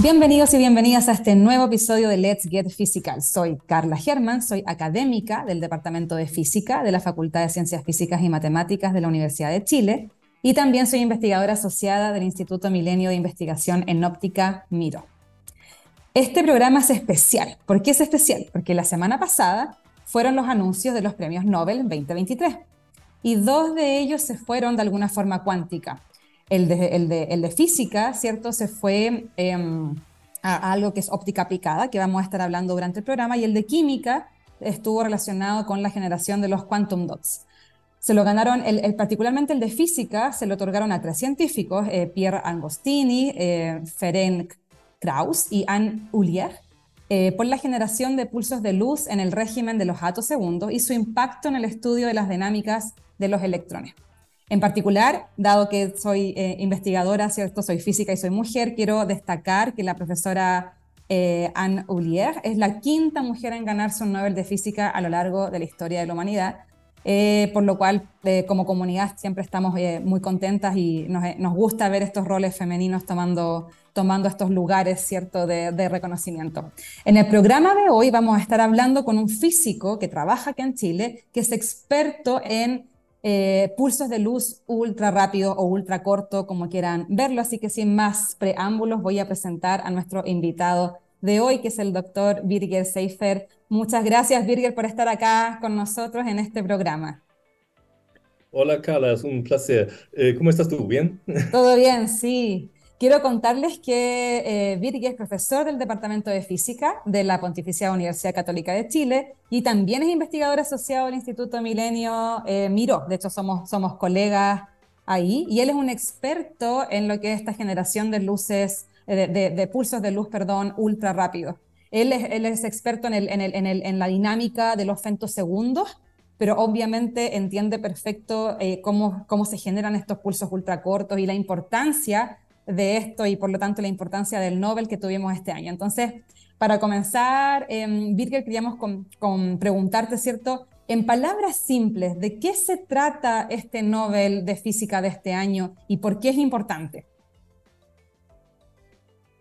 Bienvenidos y bienvenidas a este nuevo episodio de Let's Get Physical. Soy Carla Germán, soy académica del Departamento de Física de la Facultad de Ciencias Físicas y Matemáticas de la Universidad de Chile y también soy investigadora asociada del Instituto Milenio de Investigación en Óptica Miro. Este programa es especial. ¿Por qué es especial? Porque la semana pasada fueron los anuncios de los premios Nobel 2023 y dos de ellos se fueron de alguna forma cuántica. El de, física, ¿cierto? Se fue eh, a, algo que es óptica aplicada, que vamos a estar hablando durante el programa, y el de química estuvo relacionado con la generación de los quantum dots. Se lo ganaron, particularmente el de física, se lo otorgaron a tres científicos, eh, Pierre Angostini, eh, Ferenc Krauss y Anne Ullier, eh, por la generación de pulsos de luz en el régimen de los segundos y su impacto en el estudio de las dinámicas de los electrones. En particular, dado que soy eh, investigadora, ¿cierto? soy física y soy mujer, quiero destacar que la profesora eh, Anne Oulier es la quinta mujer en ganarse un Nobel de Física a lo largo de la historia de la humanidad, eh, por lo cual como comunidad siempre estamos muy contentas y nos, gusta ver estos roles femeninos tomando, tomando estos lugares ¿cierto? De, de reconocimiento. En el programa de hoy vamos a estar hablando con un físico que trabaja aquí en Chile, que es experto en eh, pulsos de luz ultra rápido o ultra corto, como quieran verlo. Así que sin más preámbulos, voy a presentar a nuestro invitado de hoy, que es el doctor Birger Seifer. Muchas gracias, Birger, por estar acá con nosotros en este programa. Hola, Carla, es un placer. Eh, ¿Cómo estás tú? ¿Bien? Todo bien, sí. Quiero contarles que eh, es profesor del Departamento de Física de la Pontificia Universidad Católica de Chile y también es investigador asociado al Instituto Milenio eh. De hecho, somos, somos colegas ahí y él es un experto en lo que es esta generación de luces, eh, de, pulsos de luz, perdón, ultra rápidos. Él es, él es experto en, el, en, el, en, el, en, la dinámica de los femtosegundos, pero obviamente entiende perfecto eh, cómo, cómo se generan estos pulsos ultra cortos y la importancia de esto y por lo tanto la importancia del Nobel que tuvimos este año. Entonces, para comenzar, eh, Birger, queríamos con, preguntarte, ¿cierto? En palabras simples, ¿de qué se trata este Nobel de Física de este año y por qué es importante?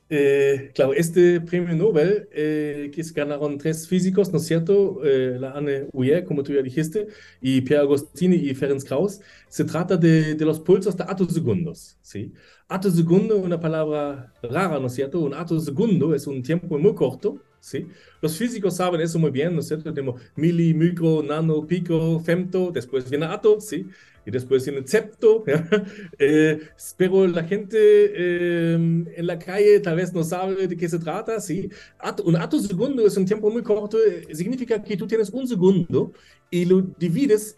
Eh, claro, este premio Nobel eh, que ganaron tres físicos, ¿no es cierto? Eh, la Anne Uyer, como tú ya dijiste, y Pierre Agostini y Ferenc Krauss. Se trata de, de los pulsos de atosegundos, ¿sí? Atosegundo es una palabra rara, ¿no es cierto? Un atosegundo es un tiempo muy corto, ¿sí? Los físicos saben eso muy bien, ¿no es cierto? Tenemos mili, micro, nano, pico, femto, después viene ato, ¿sí? Y después viene septo, eh, pero la gente eh, en la calle tal vez no sabe de qué se trata, ¿sí? un atosegundo es un tiempo muy corto, eh, significa que tú tienes un segundo y lo divides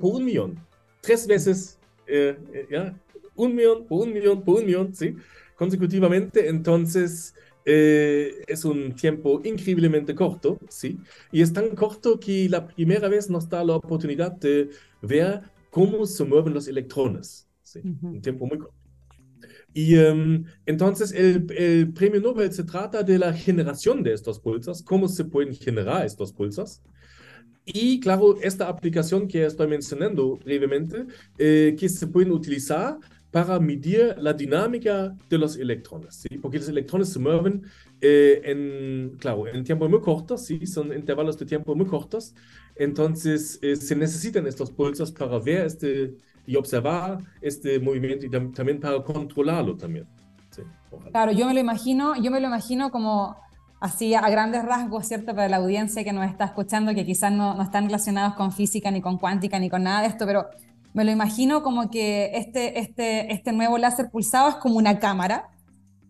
por un millón, tres veces, ¿ya? un millón, por un millón, por un millón, ¿sí? Consecutivamente, entonces eh, es un tiempo increíblemente corto, ¿sí? Y es tan corto que la primera vez nos da la oportunidad de ver cómo se mueven los electrones, ¿sí? Un tiempo muy corto. Y um, entonces el, el, premio Nobel se trata de la generación de estos pulsas, cómo se pueden generar estos pulsas. Y claro, esta aplicación que estoy mencionando brevemente, eh, que se pueden utilizar para medir la dinámica de los electrones, ¿sí? porque los electrones se mueven eh, en, claro, en tiempo muy corto, ¿sí? son intervalos de tiempo muy cortos, entonces eh, se necesitan estos pulsos para ver este y observar este movimiento y también para controlarlo también. ¿sí? Claro, yo me lo imagino, yo me lo imagino como así a grandes rasgos, ¿cierto? Para la audiencia que nos está escuchando, que quizás no, no están relacionados con física, ni con cuántica, ni con nada de esto, pero me lo imagino como que este, este, este nuevo láser pulsado es como una cámara,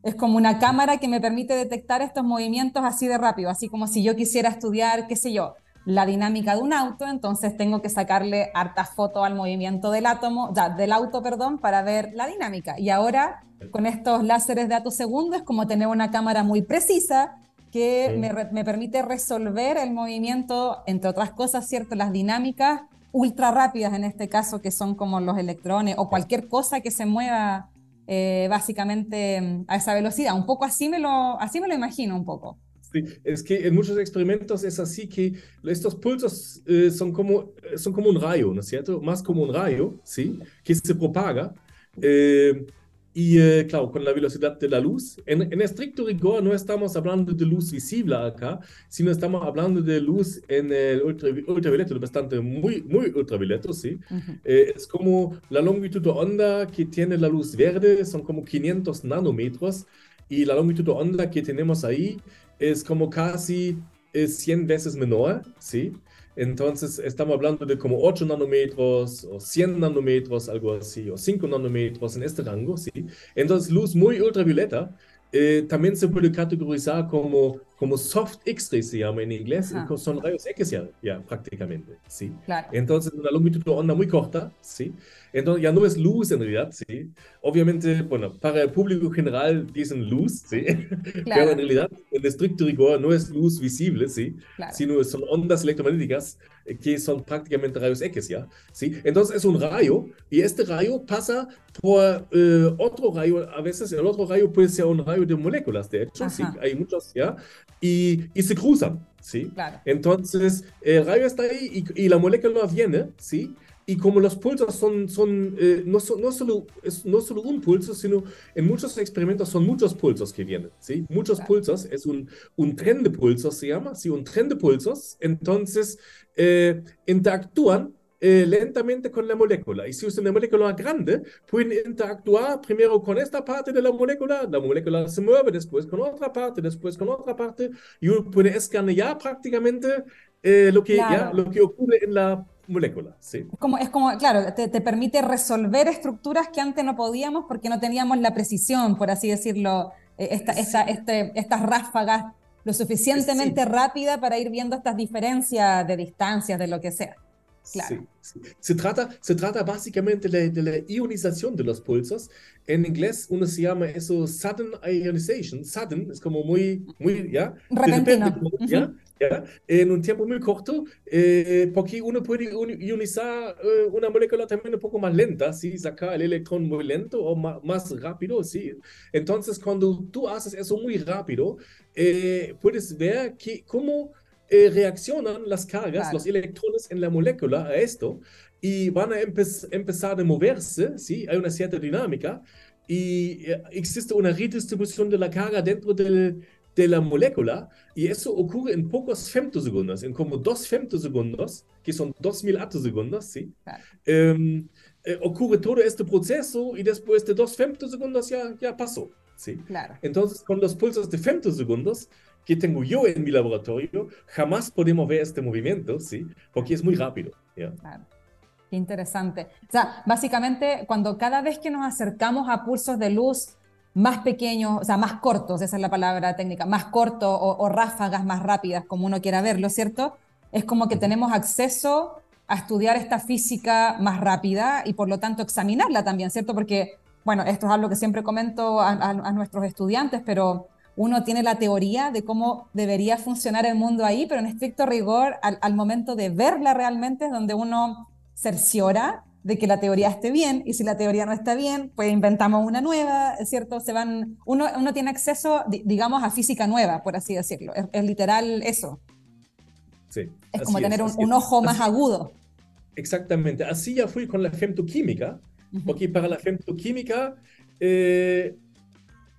es como una cámara que me permite detectar estos movimientos así de rápido, así como si yo quisiera estudiar, qué sé yo, la dinámica de un auto, entonces tengo que sacarle harta foto al movimiento del átomo, ya, del auto, perdón, para ver la dinámica. Y ahora, con estos láseres de segundo, es como tener una cámara muy precisa que me, me, permite resolver el movimiento, entre otras cosas, ¿cierto? Las dinámicas ultra rápidas en este caso, que son como los electrones o cualquier cosa que se mueva eh, básicamente mm, a esa velocidad. Un poco así me, lo, así me lo imagino un poco. Sí, es que en muchos experimentos es así que estos pulsos eh, son, como, son como un rayo, ¿no es cierto? Más como un rayo, ¿sí? Que se propaga. Eh, y eh, claro, con la velocidad de la luz. En, en, estricto rigor no estamos hablando de luz visible acá, sino estamos hablando de luz en el ultra, ultravioleta, bastante muy, muy ultravioleta, ¿sí? eh, es como la longitud de onda que tiene la luz verde, son como 500 nanómetros, y la longitud de onda que tenemos ahí es como casi 100 veces menor, ¿sí? Entonces estamos hablando de como 8 nanómetros o 100 nanómetros, algo así, o 5 nanómetros en este rango, ¿sí? Entonces luz muy ultravioleta eh, también se puede categorizar como, como soft X-ray, se llama en inglés, Ajá. son rayos X ya, ya prácticamente, ¿sí? Claro. Entonces una longitud de onda muy corta, ¿sí? Entonces ya no es luz en realidad, ¿sí? Obviamente, bueno, para el público general dicen luz, ¿sí? Claro. Pero en realidad, en estricto rigor, no es luz visible, ¿sí? Claro. Sino son ondas electromagnéticas eh, que son prácticamente rayos X, ¿ya? ¿Sí? Entonces es un rayo y este rayo pasa por eh, otro rayo, a veces el otro rayo puede ser un rayo de moléculas, de hecho, Ajá. ¿sí? Hay muchos, ¿ya? Y, y se cruzan, ¿sí? Claro. Entonces el rayo está ahí y, y la molécula viene, ¿sí? Y como los pulsos son, son, eh, no, so, no, solo, es, no solo un pulso, sino en muchos experimentos son muchos pulsos que vienen, ¿sí? Muchos Claro. pulsos, es un, un tren de pulsos, se llama, ¿sí? Un tren de pulsos. Entonces, eh, interactúan eh, lentamente con la molécula. Y si es una molécula grande, pueden interactuar primero con esta parte de la molécula, la molécula se mueve, después con otra parte, después con otra parte, y uno puede escanear prácticamente eh, lo, que, ya, Claro. lo que ocurre en la molécula, ¿sí? Es como, es como, claro, te, te permite resolver estructuras que antes no podíamos porque no teníamos la precisión, por así decirlo, eh, esta, esta, Sí. este, estas ráfagas lo suficientemente Sí. rápida para ir viendo estas diferencias de distancias, de lo que sea. Claro. Sí, sí. Se trata, se trata básicamente de, de la ionización de los pulsos. En inglés uno se llama eso sudden ionization. Sudden es como muy, muy, ¿ya? Repentino. repente, como, ¿ya? ¿ya? En un tiempo muy corto, eh, porque uno puede ion- ionizar eh, una molécula también un poco más lenta, ¿sí? Sacar el electrón muy lento o ma- más, rápido, ¿sí? Entonces, cuando tú haces eso muy rápido, eh, puedes ver que cómo eh, reaccionan las cargas, Claro. los electrones en la molécula a esto y van a empe- empezar a moverse, ¿sí? Hay una cierta dinámica y eh, existe una redistribución de la carga dentro del- de la molécula y eso ocurre en pocos femtosegundos, en como dos femtosegundos, que son 2000 atosegundos, ¿sí? Claro. Em, eh, ocurre todo este proceso y después de dos femtosegundos ya, ya pasó, ¿sí? Claro. Entonces, con los pulsos de femtosegundos que tengo yo en mi laboratorio, jamás podemos ver este movimiento, ¿sí? Porque es muy rápido, ¿ya? Claro. Qué interesante. O sea, básicamente, cuando cada vez que nos acercamos a pulsos de luz más pequeños, o sea, más cortos, esa es la palabra técnica, más cortos o, o ráfagas más rápidas, como uno quiera verlo, ¿cierto? Es como que tenemos acceso a estudiar esta física más rápida y por lo tanto examinarla también, ¿cierto? Porque, bueno, esto es algo que siempre comento a, a- a nuestros estudiantes, pero uno tiene la teoría de cómo debería funcionar el mundo ahí, pero en estricto rigor, al, al momento de verla realmente es donde uno cerciora de que la teoría esté bien, y si la teoría no está bien, pues inventamos una nueva, ¿es ¿cierto? Se van, uno, uno tiene acceso, di- digamos, a física nueva, por así decirlo. Es, es literal eso. Sí, Es como tener un, ojo más Así- agudo. Exactamente, así ya fui con la femtoquímica, Ujú. porque para la femtoquímica eh,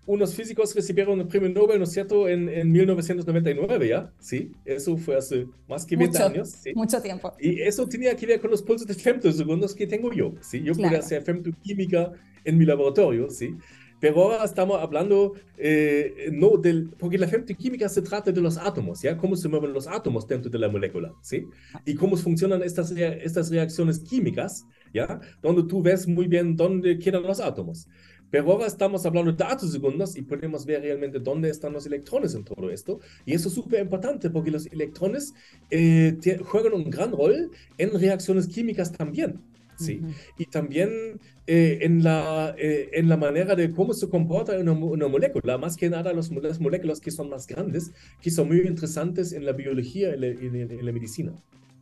unos físicos recibieron el premio Nobel, ¿no es cierto?, en, en 1999, ¿ya? Sí, eso fue hace más que 20 Mucho, años, ¿sí? mucho tiempo. Y eso tenía que ver con los pulsos de femtosegundos que tengo yo, ¿sí? Yo pude Claro. hacer femtoquímica en mi laboratorio, ¿sí? Pero ahora estamos hablando, eh, no del, porque la femtoquímica se trata de los átomos, ¿ya? Cómo se mueven los átomos dentro de la molécula, ¿sí? Y cómo funcionan estas, estas reacciones químicas, ¿ya? Donde tú ves muy bien dónde quedan los átomos. Pero ahora estamos hablando de atosegundos y podemos ver realmente dónde están los electrones en todo esto. Y eso es súper importante porque los electrones eh, juegan un gran rol en reacciones químicas también. ¿sí? Ujú. Y también eh, en, la, eh, en la manera de cómo se comporta una, una molécula, más que nada los, las moléculas que son más grandes, que son muy interesantes en la biología y la, y la- y la medicina.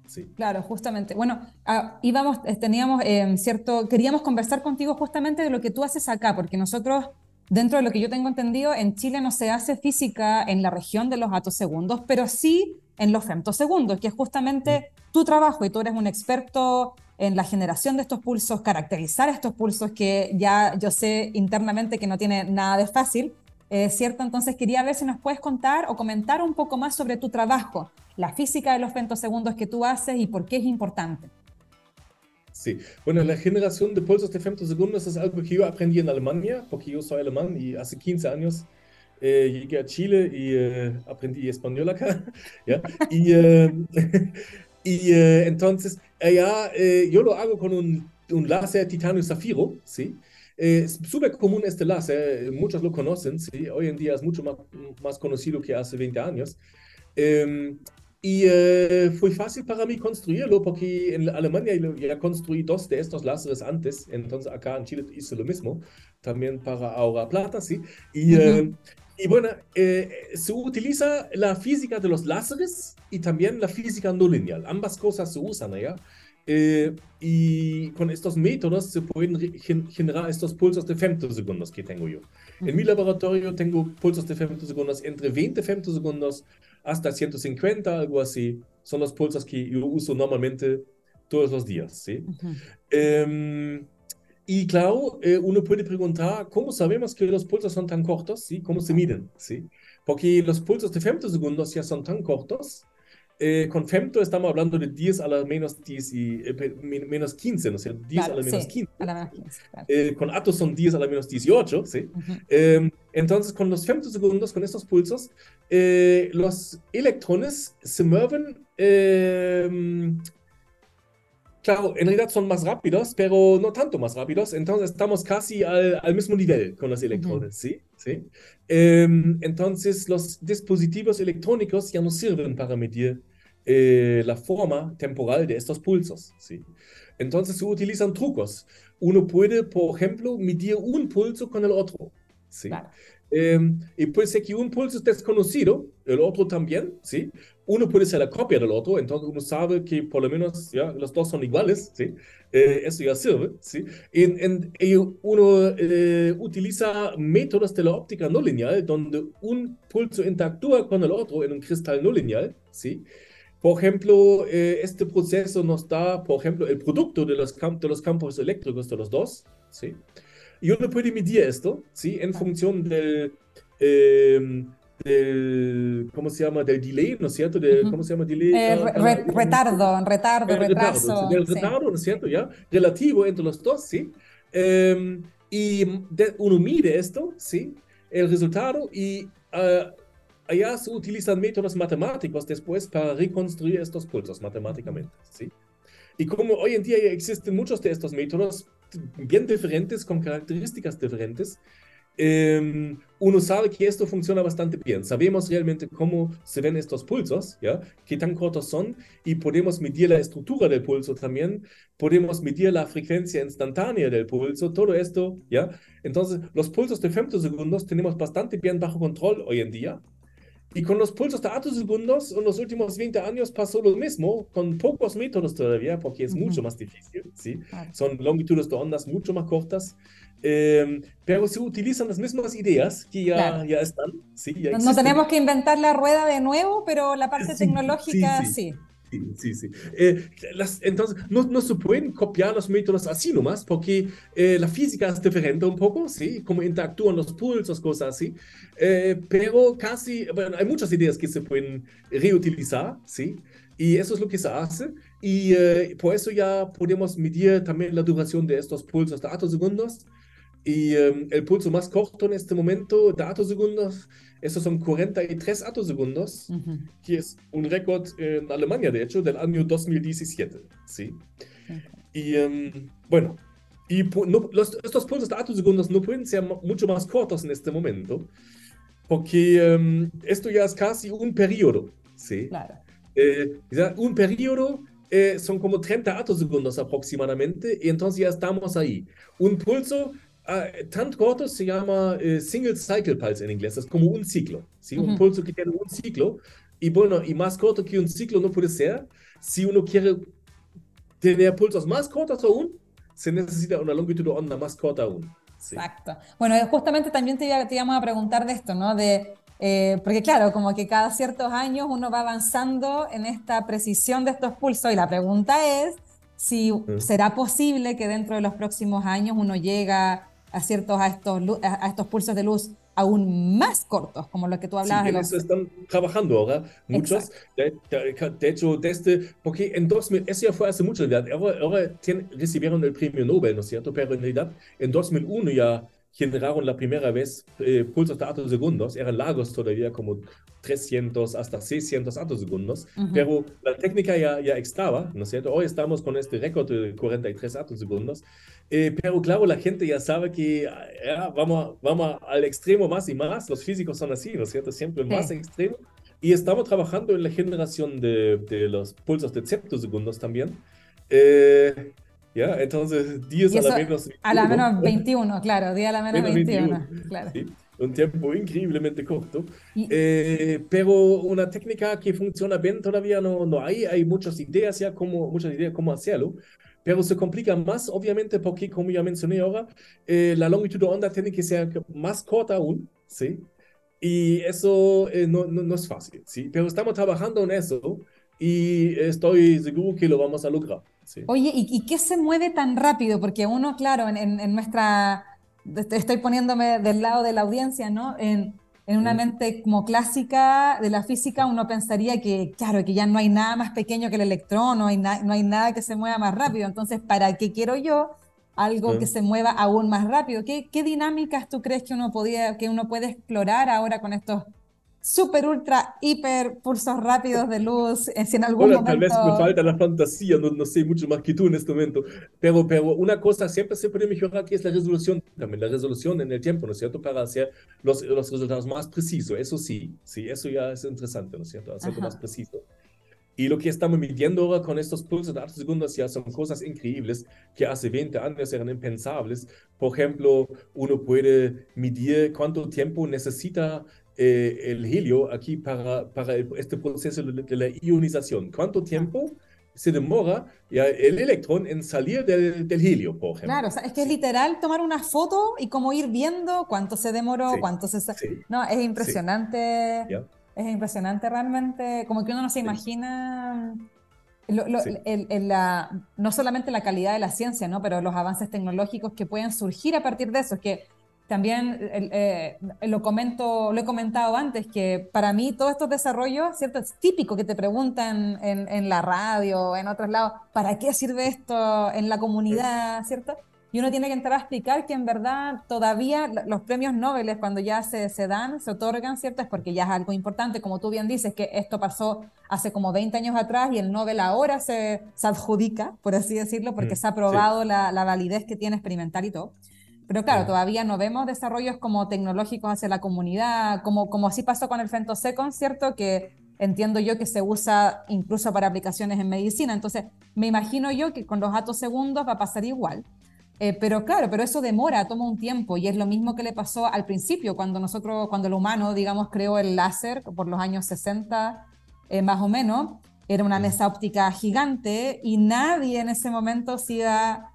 Sí. Claro, justamente. Bueno, ah, íbamos, eh, teníamos eh, cierto, queríamos conversar contigo justamente de lo que tú haces acá, porque nosotros, dentro de lo que yo tengo entendido, en Chile no se hace física en la región de los atosegundos, pero sí en los femtosegundos, que es justamente tu trabajo y tú eres un experto en la generación de estos pulsos, caracterizar estos pulsos que ya yo sé internamente que no tiene nada de fácil, eh, ¿cierto? Entonces quería ver si nos puedes contar o comentar un poco más sobre tu trabajo, la física de los femtosegundos que tú haces y por qué es importante. Sí, bueno, la generación de pulsos de femtosegundos es algo que yo aprendí en Alemania, porque yo soy alemán y hace 15 años eh, llegué a Chile y eh, aprendí español acá, ¿ya? Y, y entonces, allá yo lo hago con un, un láser titanio zafiro, ¿sí? Es súper común este láser, muchos lo conocen, ¿sí? hoy en día es mucho más, más conocido que hace 20 años. Eh, y eh, fue fácil para mí construirlo porque en Alemania ya construí dos de estos láseres antes, entonces acá en Chile hice lo mismo, también para ahorrar plata, ¿sí? Y, eh, y bueno, eh, se utiliza la física de los láseres y también la física no lineal, ambas cosas se usan allá. Eh, y con estos métodos se pueden generar estos pulsos de femtosegundos que tengo yo. En mi laboratorio tengo pulsos de femtosegundos entre 20 femtosegundos hasta 150, algo así. Son los pulsos que yo uso normalmente todos los días. ¿sí? Em, y claro, eh, uno puede preguntar, ¿cómo sabemos que los pulsos son tan cortos? ¿sí? ¿Cómo se miden? ¿sí? Porque los pulsos de femtosegundos ya son tan cortos eh, con femto estamos hablando de 10 a la menos, 10 y, eh, menos 15, ¿no es cierto? 10 a la menos 15. Eh, con atos son 10 a la menos 18, ¿sí? Em, entonces, con los femtosegundos, con estos pulsos, los electrones se mueven em, claro, en realidad son más rápidos, pero no tanto más rápidos, entonces estamos casi al, al mismo nivel con los electrones, ¿sí? ¿Sí? Em, entonces los dispositivos electrónicos ya no sirven para medir eh, la forma temporal de estos pulsos, ¿sí? Entonces se utilizan trucos. Uno puede, por ejemplo, medir un pulso con el otro, ¿sí? Em, y puede ser que un pulso es desconocido, el otro también, ¿sí? Uno puede ser la copia del otro, entonces uno sabe que por lo menos ya, los dos son iguales, ¿sí? Eh, eso ya sirve, ¿sí? En, y uno eh, utiliza métodos de la óptica no lineal, donde un pulso interactúa con el otro en un cristal no lineal, ¿sí? Por ejemplo, eh, este proceso nos da, por ejemplo, el producto de los, de los campos eléctricos de los dos, ¿sí? Y uno puede medir esto, ¿sí? En función del, eh, del, ¿cómo se llama? Del delay, ¿no es cierto? De, ¿Cómo se llama? Delay, eh, retardo, retardo, retraso. del retardo, ¿no es cierto? ¿Ya? Relativo entre los dos, ¿sí? Em, y uno mide esto, ¿sí? El resultado y uh, allá se utilizan métodos matemáticos después para reconstruir estos pulsos matemáticamente, ¿sí? Y como hoy en día ya existen muchos de estos métodos, bien diferentes, con características diferentes, eh, uno sabe que esto funciona bastante bien. Sabemos realmente cómo se ven estos pulsos, ¿ya? qué tan cortos son, y podemos medir la estructura del pulso también, podemos medir la frecuencia instantánea del pulso, todo esto, ¿ya? Entonces, los pulsos de femtosegundos tenemos bastante bien bajo control hoy en día, y con los pulsos de atosegundos, en los últimos 20 años pasó lo mismo, con pocos métodos todavía, porque es mucho más difícil, ¿sí? Son longitudes de ondas mucho más cortas, eh, pero se utilizan las mismas ideas que ya, ya están, ¿sí? Ya no, tenemos que inventar la rueda de nuevo, pero la parte tecnológica sí. Sí, sí, eh, las, entonces, no, no, se pueden copiar los métodos así nomás, porque eh, la física es diferente un poco, ¿sí? Cómo interactúan los pulsos, cosas así. Eh, pero casi, bueno, hay muchas ideas que se pueden reutilizar, ¿sí? Y eso es lo que se hace. Y por eso ya podemos medir también la duración de estos pulsos de segundos y um, el pulso más corto en este momento de atosegundos, esos son 43 atosegundos, uh -huh. que es un récord en Alemania, de hecho, del año 2017. ¿sí? Okay. Y um, bueno, y no, los, estos pulsos de atosegundos no pueden ser mucho más cortos en este momento, porque um, esto ya es casi un periodo. ¿sí? Claro. Eh, un periodo eh, son como 30 atosegundos aproximadamente, y entonces ya estamos ahí. Un pulso Uh, corto se llama uh, single cycle pulse en inglés, es como un ciclo, ¿sí? Uh -huh. un pulso que tiene un ciclo, y bueno, y más corto que un ciclo no puede ser. Si uno quiere tener pulsos más cortos aún, se necesita una longitud de onda más corta aún. Sí. Exacto. Bueno, justamente también te, te íbamos a preguntar de esto, ¿no? De, eh, porque claro, como que cada ciertos años uno va avanzando en esta precisión de estos pulsos y la pregunta es si será posible que dentro de los próximos años uno llega a ciertos a estos, a estos pulsos de luz aún más cortos, como lo que tú hablabas. Sí, en eso están trabajando ahora muchos. De, de, hecho, desde, porque en 2000, eso ya fue hace mucho, ahora, ahora recibieron el premio Nobel, ¿no es cierto? Pero en realidad, en 2001 ya generaron la primera vez eh, pulsos de segundos, eran largos todavía, como 300 hasta 600 atosegundos, uh -huh. pero la técnica ya, ya estaba, ¿no es cierto? Hoy estamos con este récord de 43 atosegundos, eh, pero claro, la gente ya sabe que ya, vamos, vamos al extremo más y más, los físicos son así, ¿no es cierto? Siempre sí. más extremo, y estamos trabajando en la generación de, de los pulsos de septosegundos también. Eh, ¿Ya? Entonces, 10 a la menos 21. A la menos 21, claro, 10 a la menos, menos 21. 21. Claro. ¿sí? Un tiempo increíblemente corto. Y, eh, pero una técnica que funciona bien todavía no, no hay. Hay muchas ideas ya, como, muchas ideas cómo hacerlo. Pero se complica más, obviamente, porque, como ya mencioné ahora, eh, la longitud de onda tiene que ser más corta aún, ¿sí? Y eso eh, no, no, no es fácil, ¿sí? Pero estamos trabajando en eso y estoy seguro que lo vamos a lograr. Sí. Oye, ¿y, ¿y, qué se mueve tan rápido? Porque uno, claro, en, nuestra, estoy poniéndome del lado de la audiencia, ¿no? En, en una mente como clásica de la física, uno pensaría que, claro, que ya no hay nada más pequeño que el electrón, no hay, na, no hay nada que se mueva más rápido. Entonces, ¿para qué quiero yo algo sí. que se mueva aún más rápido? ¿Qué, ¿Qué, dinámicas tú crees que uno, podía, que uno puede explorar ahora con estos super, ultra, hiper pulsos rápidos de luz, eh, si en algún bueno, momento... Tal vez me falta la fantasía, no, no, sé mucho más que tú en este momento, pero, pero una cosa siempre se puede mejorar que es la resolución también, la resolución en el tiempo, ¿no es cierto? Para hacer los, los resultados más precisos, eso sí, sí, eso ya es interesante, ¿no es cierto? Hacerlo más preciso. Y lo que estamos midiendo ahora con estos pulsos de altos segundos ya son cosas increíbles que hace 20 años eran impensables. Por ejemplo, uno puede medir cuánto tiempo necesita eh, el helio aquí para, para el, este proceso de, de, la ionización. ¿Cuánto tiempo se demora ya, el electrón en salir del, del helio, por ejemplo? Claro, o sea, es que es literal tomar una foto y como ir viendo cuánto se demoró, sí, cuánto se... Sí, no, es impresionante. Sí. Es impresionante realmente, como que uno no se imagina... Lo, lo, el, el, la, no solamente la calidad de la ciencia, ¿no? pero los avances tecnológicos que pueden surgir a partir de eso. Es que también eh, lo comento, lo he comentado antes, que para mí todos estos desarrollos, ¿cierto? Es típico que te preguntan en, en la radio, en otros lados, ¿para qué sirve esto en la comunidad, ¿cierto? Y uno tiene que entrar a explicar que en verdad todavía los premios Nobel, cuando ya se, se dan, se otorgan, ¿cierto? Es porque ya es algo importante, como tú bien dices, que esto pasó hace como 20 años atrás y el Nobel ahora se, se adjudica, por así decirlo, porque mm, se ha probado sí. la, la validez que tiene experimental y todo. Pero claro, todavía no vemos desarrollos como tecnológicos hacia la comunidad, como, como así pasó con el femtosecond, ¿cierto? Que entiendo yo que se usa incluso para aplicaciones en medicina. Entonces, me imagino yo que con los datos segundos va a pasar igual. Eh, pero claro, pero eso demora, toma un tiempo y es lo mismo que le pasó al principio, cuando nosotros, cuando el humano, digamos, creó el láser por los años 60 eh, más o menos, era una mesa óptica gigante y nadie en ese momento se iba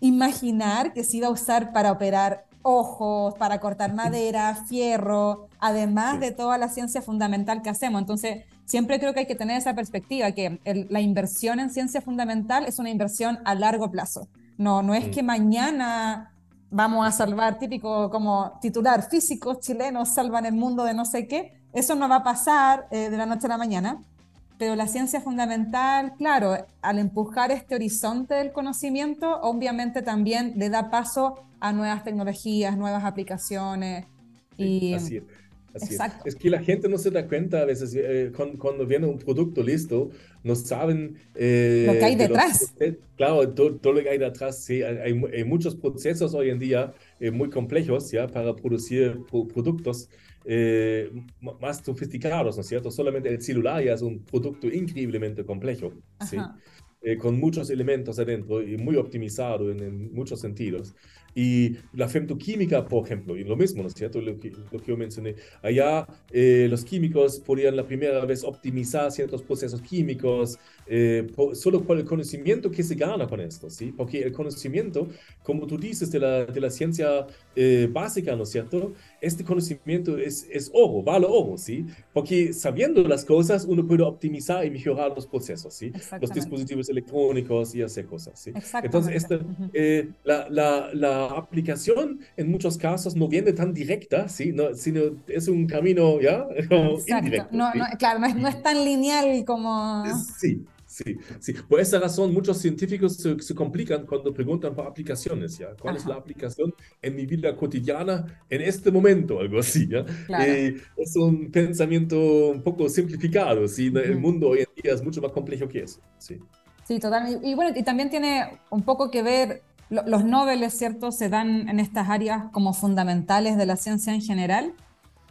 imaginar que se iba a usar para operar ojos, para cortar madera, fierro, además de toda la ciencia fundamental que hacemos. Entonces, siempre creo que hay que tener esa perspectiva, que el, la inversión en ciencia fundamental es una inversión a largo plazo. No, no es que mañana vamos a salvar, típico como titular, físicos chilenos salvan el mundo de no sé qué. Eso no va a pasar eh, de la noche a la mañana pero la ciencia fundamental, claro, al empujar este horizonte del conocimiento, obviamente también le da paso a nuevas tecnologías, nuevas aplicaciones. Y... Así es. Así Exacto. Es. es. que la gente no se da cuenta a veces eh, cuando, cuando, viene un producto listo, no saben eh, lo que hay de detrás. Los, claro, todo, todo, lo que hay detrás. Sí, hay, hay muchos procesos hoy en día eh, muy complejos ya para producir productos eh, más sofisticados, ¿no es cierto? Solamente el celular ya es un producto increíblemente complejo, ¿sí? Eh, con muchos elementos adentro y muy optimizado en, en muchos sentidos. Y la femtoquímica, por ejemplo, y lo mismo, ¿no es cierto? Lo que, lo que yo mencioné. Allá eh, los químicos podían la primera vez optimizar ciertos procesos químicos eh, solo por el conocimiento que se gana con esto, ¿sí? Porque el conocimiento, como tú dices, de la, de la ciencia eh, básica, ¿no es cierto? Este conocimiento es, es oro, vale oro, ¿sí? Porque sabiendo las cosas, uno puede optimizar y mejorar los procesos, ¿sí? Los dispositivos electrónicos y hacer cosas, ¿sí? Entonces, este, la, la, la aplicación en muchos casos no viene tan directa, ¿sí? No, sino es un camino ya indirecto. No, no, claro, no es, no es, tan lineal como... Sí. Sí, sí. Por esa razón muchos científicos se, se complican cuando preguntan por aplicaciones, ¿ya? ¿Cuál es la aplicación en mi vida cotidiana en este momento? Algo así, ¿ya? Eh, es un pensamiento un poco simplificado, ¿sí? El mundo hoy en día es mucho más complejo que eso, sí. Sí, totalmente. Y bueno, y también tiene un poco que ver los Nobel, ¿cierto?, se dan en estas áreas como fundamentales de la ciencia en general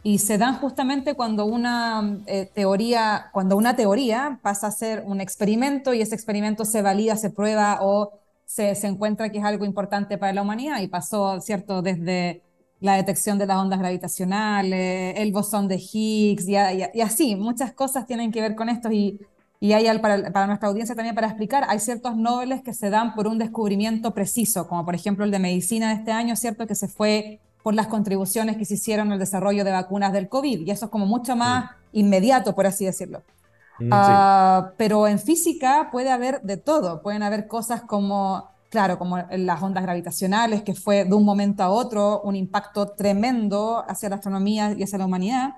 y se dan justamente cuando una eh, teoría, cuando una teoría pasa a ser un experimento y ese experimento se valida, se prueba o se, se encuentra que es algo importante para la humanidad y pasó, ¿cierto?, desde la detección de las ondas gravitacionales, el bosón de Higgs y, y así, muchas cosas tienen que ver con esto y y hay para, para, nuestra audiencia también para explicar, hay ciertos nobles que se dan por un descubrimiento preciso, como por ejemplo el de medicina de este año, ¿cierto? Que se fue por las contribuciones que se hicieron al desarrollo de vacunas del COVID, y eso es como mucho más inmediato, por así decirlo. Mm, ah, pero en física puede haber de todo, pueden haber cosas como, claro, como las ondas gravitacionales, que fue de un momento a otro un impacto tremendo hacia la astronomía y hacia la humanidad,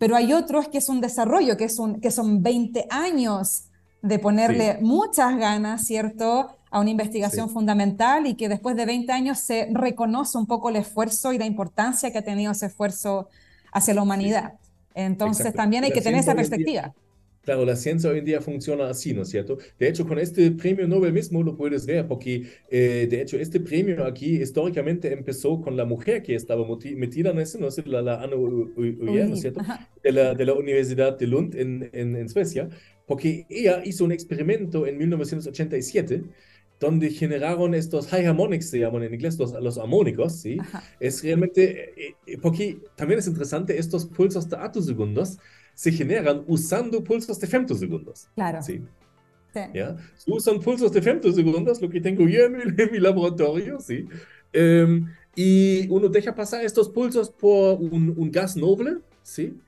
pero hay otros que es un desarrollo, que, es un, que son 20 años de ponerle muchas ganas, ¿cierto?, a una investigación fundamental y que después de 20 años se reconoce un poco el esfuerzo y la importancia que ha tenido ese esfuerzo hacia la humanidad. Entonces también hay que tener esa perspectiva. Claro, la ciencia hoy en día funciona así, ¿no es cierto? De hecho, con este premio Nobel mismo lo puedes ver, porque eh, de hecho este premio aquí históricamente empezó con la mujer que estaba metida en eso, ¿no es la, la Anna Uyer, ¿no es cierto? De la, de la Universidad de Lund en, en, en Suecia, porque ella hizo un experimento en 1987 donde generaron estos high harmonics, se llaman en inglés los, los armónicos, ¿sí? Es realmente, eh, eh, porque también es interesante, estos pulsos de atosegundos se generan usando pulsos de femtosegundos. Claro. ¿sí? ¿Ya? usan pulsos de femtosegundos, lo que tengo yo en mi, laboratorio, ¿sí? Em, y uno deja pasar estos pulsos por un, un gas noble, ¿sí?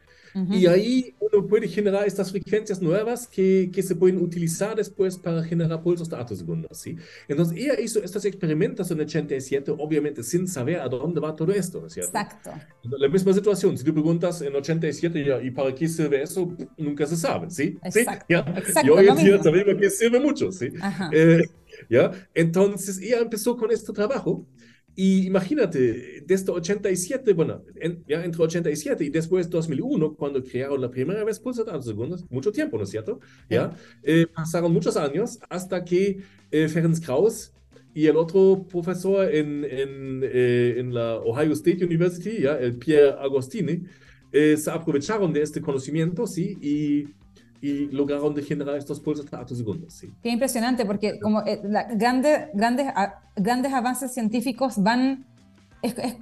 Y ahí uno puede generar estas frecuencias nuevas que, que, se pueden utilizar después para generar pulsos de atosegundos, ¿sí? Entonces ella hizo estos experimentos en 87, obviamente sin saber a dónde va todo esto, ¿no es cierto? Exacto. La misma situación, si tú preguntas en 87, ya, ¿y para qué sirve eso? Nunca se sabe, ¿sí? Exacto. ¿Sí? ¿Ya? Exacto, y hoy en día sabemos que sirve mucho, ¿sí? Eh, ¿Ya? Entonces ella empezó con este trabajo y imagínate, desde 87, bueno, ya entre 87 y después 2001, cuando crearon la primera vez pulsos de segundos, mucho tiempo, ¿no es cierto? Ya, eh, pasaron muchos años hasta que eh, Ferenc Krauss y el otro profesor en, en, eh, en, la Ohio State University, ¿ya? el Pierre Agostini, se aprovecharon de este conocimiento, ¿sí? Y y lograron generar estos pulsos a segundos. Sí. Qué impresionante, porque como eh, grandes, grandes avances científicos van,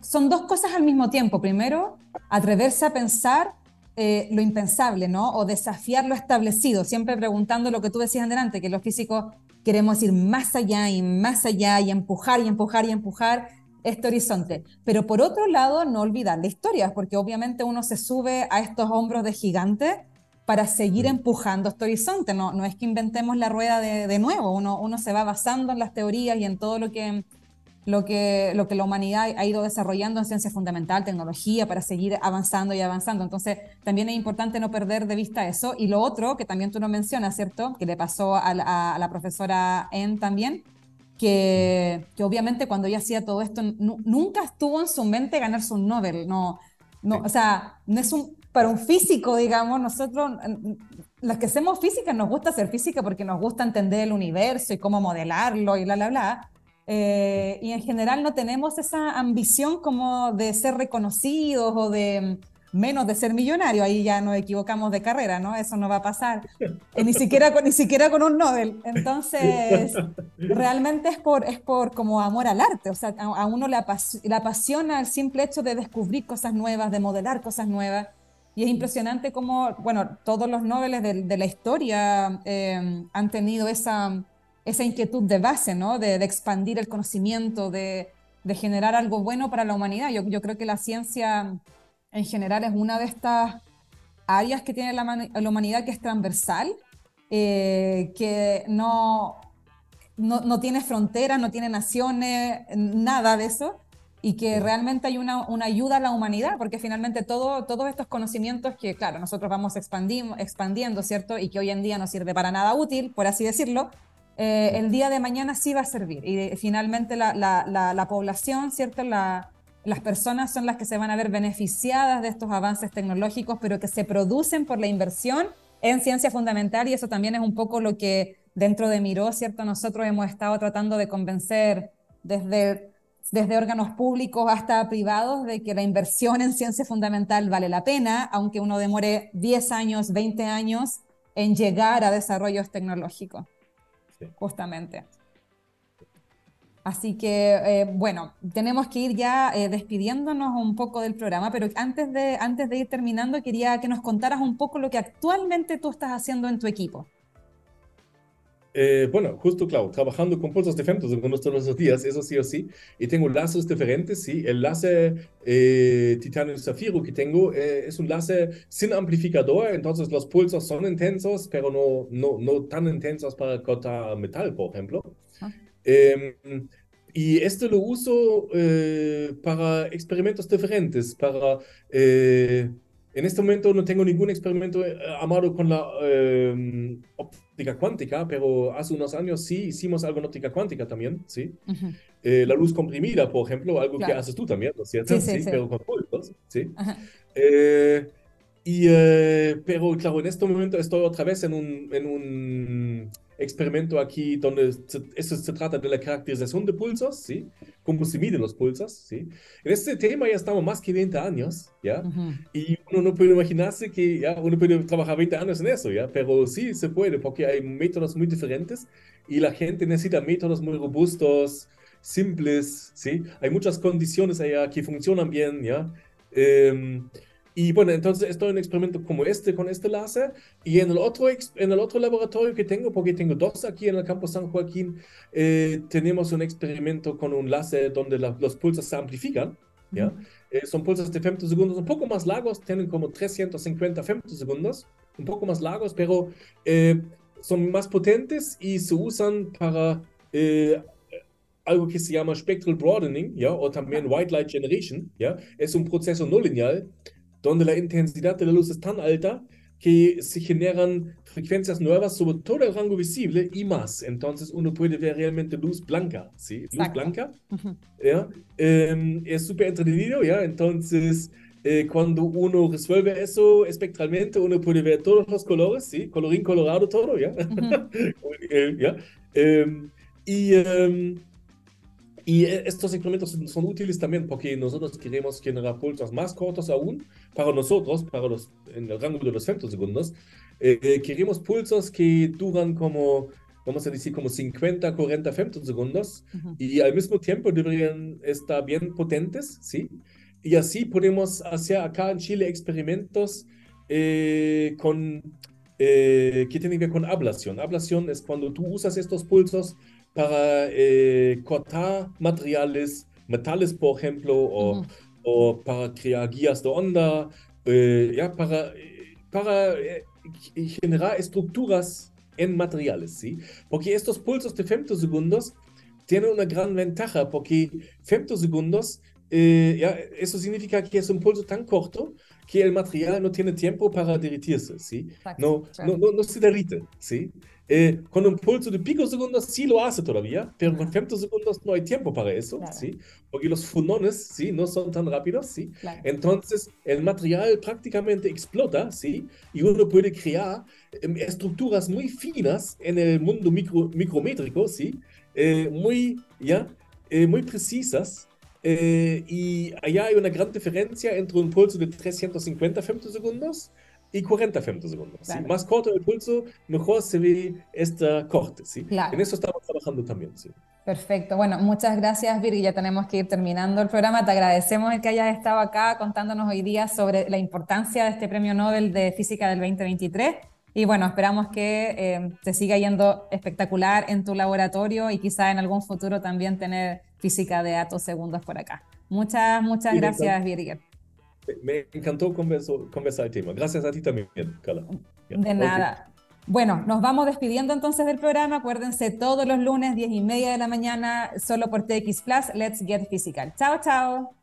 son dos cosas al mismo tiempo. Primero, atreverse a pensar eh, lo impensable, ¿no? O desafiar lo establecido, siempre preguntando lo que tú decías adelante, que los físicos queremos ir más allá y más allá y empujar y empujar y empujar este horizonte. Pero por otro lado, no olvidar la historia, porque obviamente uno se sube a estos hombros de gigantes para seguir empujando este horizonte. No, no es que inventemos la rueda de, de nuevo, uno, uno, se va basando en las teorías y en todo lo que, lo, que, lo que la humanidad ha ido desarrollando en ciencia fundamental, tecnología, para seguir avanzando y avanzando. Entonces, también es importante no perder de vista eso. Y lo otro, que también tú no mencionas, ¿cierto? Que le pasó a la, a la profesora En también, que, que, obviamente cuando ella hacía todo esto, nunca estuvo en su mente ganarse un Nobel, no, no, o sea, no es un, para un físico, digamos, nosotros, las que hacemos física, nos gusta hacer física porque nos gusta entender el universo y cómo modelarlo y bla, bla, bla. Eh, y en general no tenemos esa ambición como de ser reconocidos o de, menos de ser millonario, ahí ya nos equivocamos de carrera, ¿no? Eso no va a pasar, eh, ni, siquiera con, ni siquiera con un Nobel. Entonces, realmente es por, es por como amor al arte, o sea, a, uno le, apasiona el simple hecho de descubrir cosas nuevas, de modelar cosas nuevas. Y es impresionante cómo, bueno, todos los Nobeles de, la historia eh, han tenido esa, esa inquietud de base, ¿no? De, expandir el conocimiento, de, de, generar algo bueno para la humanidad. Yo, yo creo que la ciencia en general es una de estas áreas que tiene la, la humanidad que es transversal, eh, que no, no, no, tiene fronteras, no tiene naciones, nada de eso, y que realmente hay una, una ayuda a la humanidad, porque finalmente todo, todos estos conocimientos que, claro, nosotros vamos expandiendo, ¿cierto? Y que hoy en día no sirve para nada útil, por así decirlo, eh, el día de mañana sí va a servir. Y finalmente la, la, la, población, ¿cierto? las personas son las que se van a ver beneficiadas de estos avances tecnológicos, pero que se producen por la inversión en ciencia fundamental y eso también es un poco lo que dentro de Miró, ¿cierto? Nosotros hemos estado tratando de convencer desde, desde órganos públicos hasta privados de que la inversión en ciencia fundamental vale la pena, aunque uno demore 10 años, 20 años en llegar a desarrollos tecnológicos, justamente. Así que, eh, bueno, tenemos que ir ya eh, despidiéndonos un poco del programa, pero antes de, antes de ir terminando, quería que nos contaras un poco lo que actualmente tú estás haciendo en tu equipo. Eh, bueno, justo, claro, trabajando con pulsos de femtosegundos todos los días, eso sí o sí, y tengo láseres diferentes, sí, el láser eh, titanio zafiro que tengo eh, es un láser sin amplificador, entonces los pulsos son intensos, pero no, no, no tan intensos para cortar metal, por ejemplo. Ah. Em, y esto lo uso eh, para experimentos diferentes, para... en este momento no tengo ningún experimento amado con la em, óptica cuántica, pero hace unos años sí hicimos algo en óptica cuántica también, ¿sí? Eh, la luz comprimida, por ejemplo, algo que haces tú también, ¿no es cierto? Sí, sí, sí. pero con pulsos, ¿sí? Eh, y, eh, pero claro, en este momento estoy otra vez en un, en un experimento aquí donde se, eso se trata de la caracterización de pulsos, ¿sí? Cómo se miden los pulsos, ¿sí? En este tema ya estamos más que 20 años, ¿ya? Y uno no puede imaginarse que, ¿ya? Uno puede trabajar 20 años en eso, ¿ya? Pero sí se puede porque hay métodos muy diferentes y la gente necesita métodos muy robustos, simples, ¿sí? Hay muchas condiciones allá que funcionan bien, ¿ya? Eh, y bueno, entonces estoy en un experimento como este con este láser y en el otro, en el otro laboratorio que tengo, porque tengo dos aquí en el campo San Joaquín, eh, tenemos un experimento con un láser donde los pulsos se amplifican. ¿ya? Eh, son pulsos de femtosegundos un poco más largos, tienen como 350 femtosegundos, un poco más largos, pero eh, son más potentes y se usan para algo que se llama spectral broadening, ¿ya? o también white light generation. ¿ya? Es un proceso no lineal donde la intensidad de la luz es tan alta que se generan frecuencias nuevas sobre todo el rango visible y más. Entonces uno puede ver realmente luz blanca, ¿sí? Luz blanca. ¿ya? Em, es súper entretenido, ¿ya? Entonces, eh, cuando uno resuelve eso espectralmente, uno puede ver todos los colores, ¿sí? Colorín colorado, todo, ¿ya? Eh, ¿ya? Em, y... Y e, estos incrementos son útiles también porque nosotros queremos generar pulsos más cortos aún para nosotros, para los, en el rango de los femtosegundos. Eh, eh, queremos pulsos que duran como, vamos a decir, como 50, 40 femtosegundos y al mismo tiempo deberían estar bien potentes, ¿sí? Y así podemos hacer acá en Chile experimentos eh, con, que tienen que ver con ablación. Ablación es cuando tú usas estos pulsos para eh, cortar materiales, metales, por ejemplo, o, o para crear guías de onda, eh, ya, para, para eh, generar estructuras en materiales, ¿sí? Porque estos pulsos de femtosegundos tienen una gran ventaja, porque femtosegundos, ya, eso significa que es un pulso tan corto que el material no tiene tiempo para derretirse, ¿sí? No, no, no, no, se derrite, ¿sí? Eh, con un pulso de picosegundos sí lo hace todavía, pero con femtosegundos no hay tiempo para eso, ¿sí? Porque los funones, ¿sí? No son tan rápidos, ¿sí? Entonces, el material prácticamente explota, ¿sí? Y uno puede crear em, estructuras muy finas en el mundo micro, micrométrico, ¿sí? Eh, muy, ¿ya? Eh, muy precisas Eh, y allá hay una gran diferencia entre un pulso de 350 femtosegundos y 40 femtosegundos. ¿sí? Más corto el pulso, mejor se ve esta corte. ¿sí? En eso estamos trabajando también. ¿sí? Perfecto. Bueno, muchas gracias, Virgi. Ya tenemos que ir terminando el programa. Te agradecemos el que hayas estado acá contándonos hoy día sobre la importancia de este Premio Nobel de Física del 2023. Y bueno, esperamos que eh, te siga yendo espectacular en tu laboratorio y quizá en algún futuro también tener física de datos segundos por acá. Muchas, muchas gracias, Virgi. Me encantó conversar, el tema. Gracias a ti también, Carla. De nada. Bueno, nos vamos despidiendo entonces del programa. Acuérdense, todos los lunes, 10 y media de la mañana, solo por TX Plus, Let's Get Physical. Chao, chao.